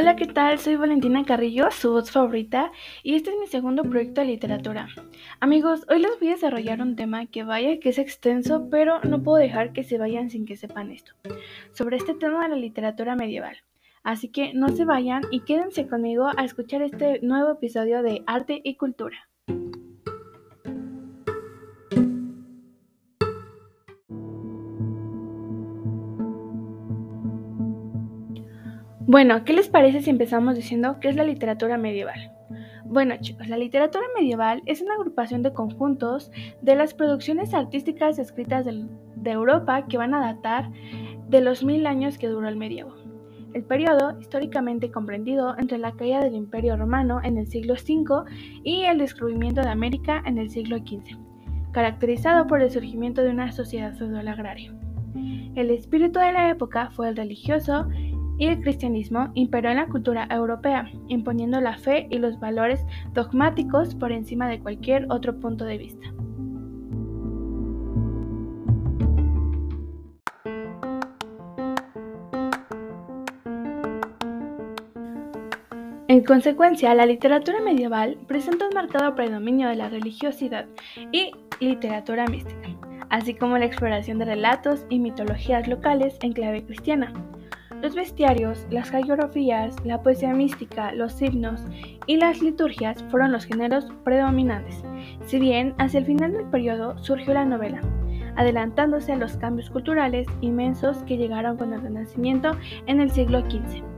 Hola, ¿qué tal? Soy Valentina Carrillo, su voz favorita, y este es mi segundo proyecto de literatura. Amigos, hoy les voy a desarrollar un tema que vaya que es extenso, pero no puedo dejar que se vayan sin que sepan esto, sobre este tema de la literatura medieval. Así que no se vayan y quédense conmigo a escuchar este nuevo episodio de Arte y Cultura. Bueno, ¿qué les parece si empezamos diciendo qué es la literatura medieval? Bueno chicos, la literatura medieval es una agrupación de conjuntos de las producciones artísticas escritas de, Europa que van a datar de los mil años que duró el medievo. El periodo históricamente comprendido entre la caída del Imperio Romano en el siglo V y el descubrimiento de América en el siglo XV, caracterizado por el surgimiento de una sociedad feudal agraria. El espíritu de la época fue el religioso y el cristianismo imperó en la cultura europea, imponiendo la fe y los valores dogmáticos por encima de cualquier otro punto de vista. En consecuencia, la literatura medieval presenta un marcado predominio de la religiosidad y literatura mística, así como la exploración de relatos y mitologías locales en clave cristiana. Los bestiarios, las geografías, la poesía mística, los himnos y las liturgias fueron los géneros predominantes, si bien hacia el final del periodo surgió la novela, adelantándose a los cambios culturales inmensos que llegaron con el Renacimiento en el siglo XV.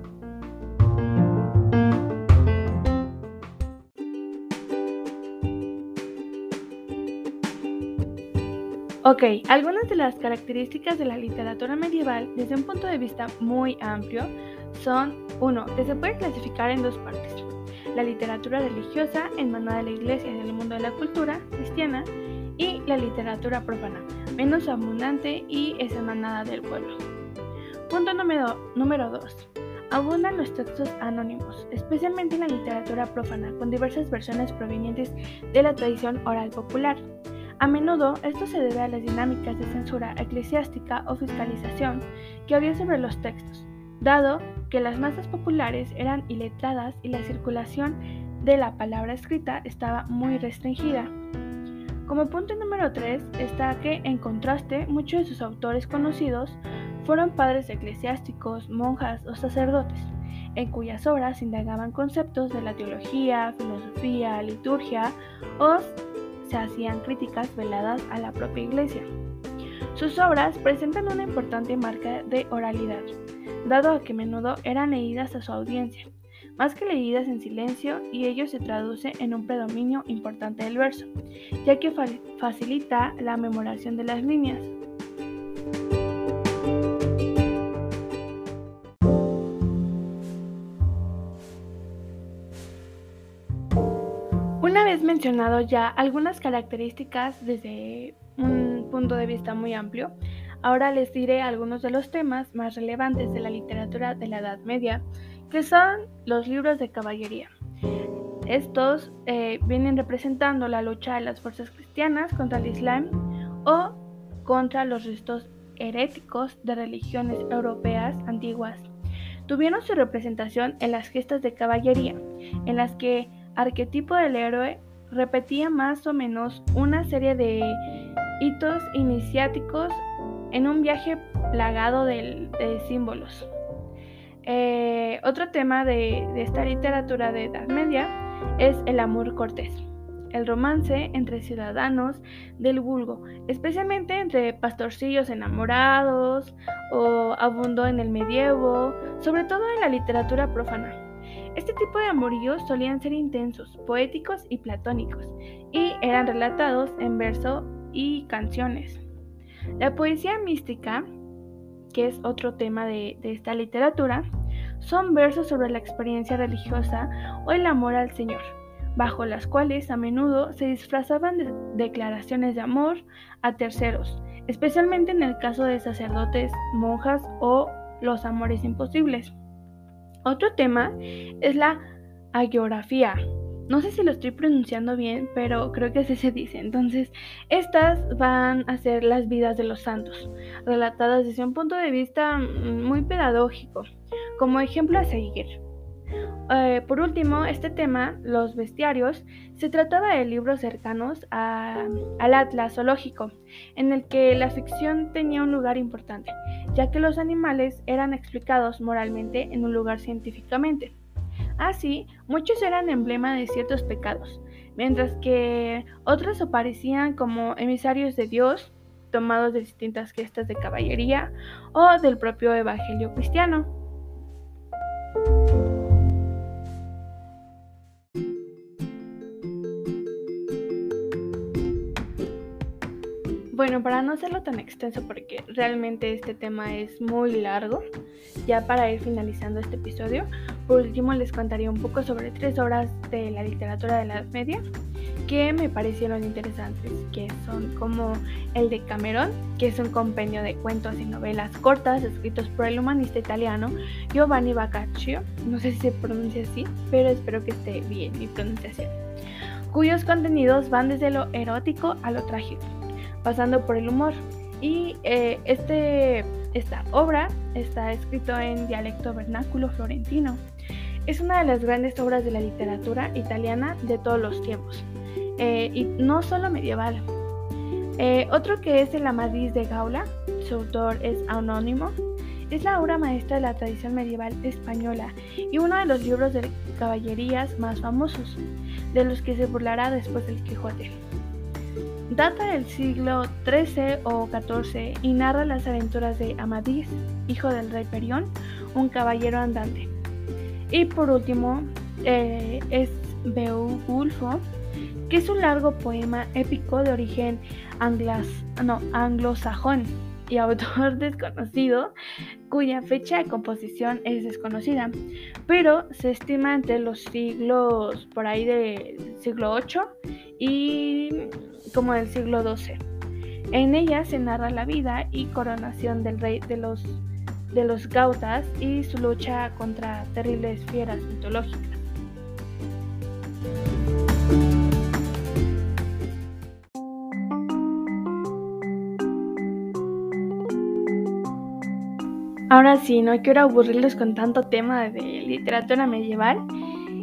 Ok, algunas de las características de la literatura medieval desde un punto de vista muy amplio son, uno, que se puede clasificar en dos partes. La literatura religiosa, emanada de la iglesia y del mundo de la cultura cristiana, y la literatura profana, menos abundante y es emanada del pueblo. Punto número 2. Abundan los textos anónimos, especialmente en la literatura profana, con diversas versiones provenientes de la tradición oral popular. A menudo esto se debe a las dinámicas de censura eclesiástica o fiscalización que había sobre los textos, dado que las masas populares eran iletradas y la circulación de la palabra escrita estaba muy restringida. Como punto número 3 está que, en contraste, muchos de sus autores conocidos fueron padres eclesiásticos, monjas o sacerdotes, en cuyas obras indagaban conceptos de la teología, filosofía, liturgia o se hacían críticas veladas a la propia iglesia. Sus obras presentan una importante marca de oralidad, dado a que a menudo eran leídas a su audiencia, más que leídas en silencio, y ello se traduce en un predominio importante del verso, ya que facilita la memoración de las líneas. Vez mencionado ya algunas características desde un punto de vista muy amplio, ahora les diré algunos de los temas más relevantes de la literatura de la Edad Media, que son los libros de caballería. Estos eh, vienen representando la lucha de las fuerzas cristianas contra el Islam o contra los restos heréticos de religiones europeas antiguas. Tuvieron su representación en las gestas de caballería, en las que arquetipo del héroe repetía más o menos una serie de hitos iniciáticos en un viaje plagado de, símbolos. Eh, otro tema de, de esta literatura de Edad Media es el amor cortés, el romance entre ciudadanos del vulgo, especialmente entre pastorcillos enamorados o abundó en el medievo, sobre todo en la literatura profana. Este tipo de amoríos solían ser intensos, poéticos y platónicos, y eran relatados en verso y canciones. La poesía mística, que es otro tema de, esta literatura, son versos sobre la experiencia religiosa o el amor al Señor, bajo las cuales a menudo se disfrazaban de declaraciones de amor a terceros, especialmente en el caso de sacerdotes, monjas o los amores imposibles. Otro tema es la agiografía. No sé si lo estoy pronunciando bien, pero creo que así se dice. Entonces, estas van a ser las vidas de los santos, relatadas desde un punto de vista mm, muy pedagógico, como ejemplo a seguir. Eh, por último, este tema, los bestiarios, se trataba de libros cercanos al Atlas zoológico, en el que la ficción tenía un lugar importante, ya que los animales eran explicados moralmente en un lugar científicamente. Así, muchos eran emblema de ciertos pecados, mientras que otros aparecían como emisarios de Dios, tomados de distintas gestas de caballería o del propio Evangelio cristiano. Bueno, para no hacerlo tan extenso, porque realmente este tema es muy largo, ya para ir finalizando este episodio, por último les contaría un poco sobre tres obras de la literatura de la Edad Media que me parecieron interesantes, que son como el de Cameron, que es un compendio de cuentos y novelas cortas escritos por el humanista italiano Giovanni Boccaccio, no sé si se pronuncia así, pero espero que esté bien mi pronunciación, cuyos contenidos van desde lo erótico a lo trágico pasando por el humor. Y eh, este, esta obra está escrito en dialecto vernáculo florentino. Es una de las grandes obras de la literatura italiana de todos los tiempos, eh, y no solo medieval. Eh, otro que es el Amadís de Gaula, su autor es anónimo, es la obra maestra de la tradición medieval española y uno de los libros de caballerías más famosos, de los que se burlará después del Quijote. Data del siglo XIII o XIV y narra las aventuras de Amadís, hijo del rey Perión, un caballero andante. Y por último eh, es Beowulfo, que es un largo poema épico de origen anglas, no, anglosajón y autor desconocido, cuya fecha de composición es desconocida, pero se estima entre los siglos por ahí del siglo VIII y como del siglo XII. En ella se narra la vida y coronación del rey de los, de los Gautas y su lucha contra terribles fieras mitológicas. Ahora sí, no quiero aburrirles con tanto tema de literatura medieval.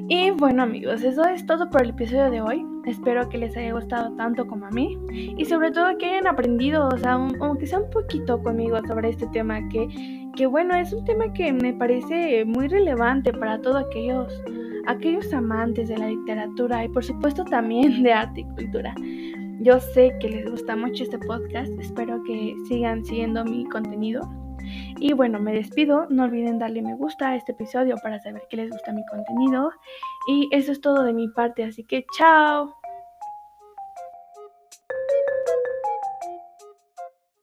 Y bueno amigos, eso es todo por el episodio de hoy. Espero que les haya gustado tanto como a mí y sobre todo que hayan aprendido, o sea, aunque sea un poquito conmigo sobre este tema, que, que bueno, es un tema que me parece muy relevante para todos aquellos, aquellos amantes de la literatura y por supuesto también de arte y cultura. Yo sé que les gusta mucho este podcast, espero que sigan siguiendo mi contenido. Y bueno, me despido, no olviden darle me gusta a este episodio para saber que les gusta mi contenido. Y eso es todo de mi parte, así que chao.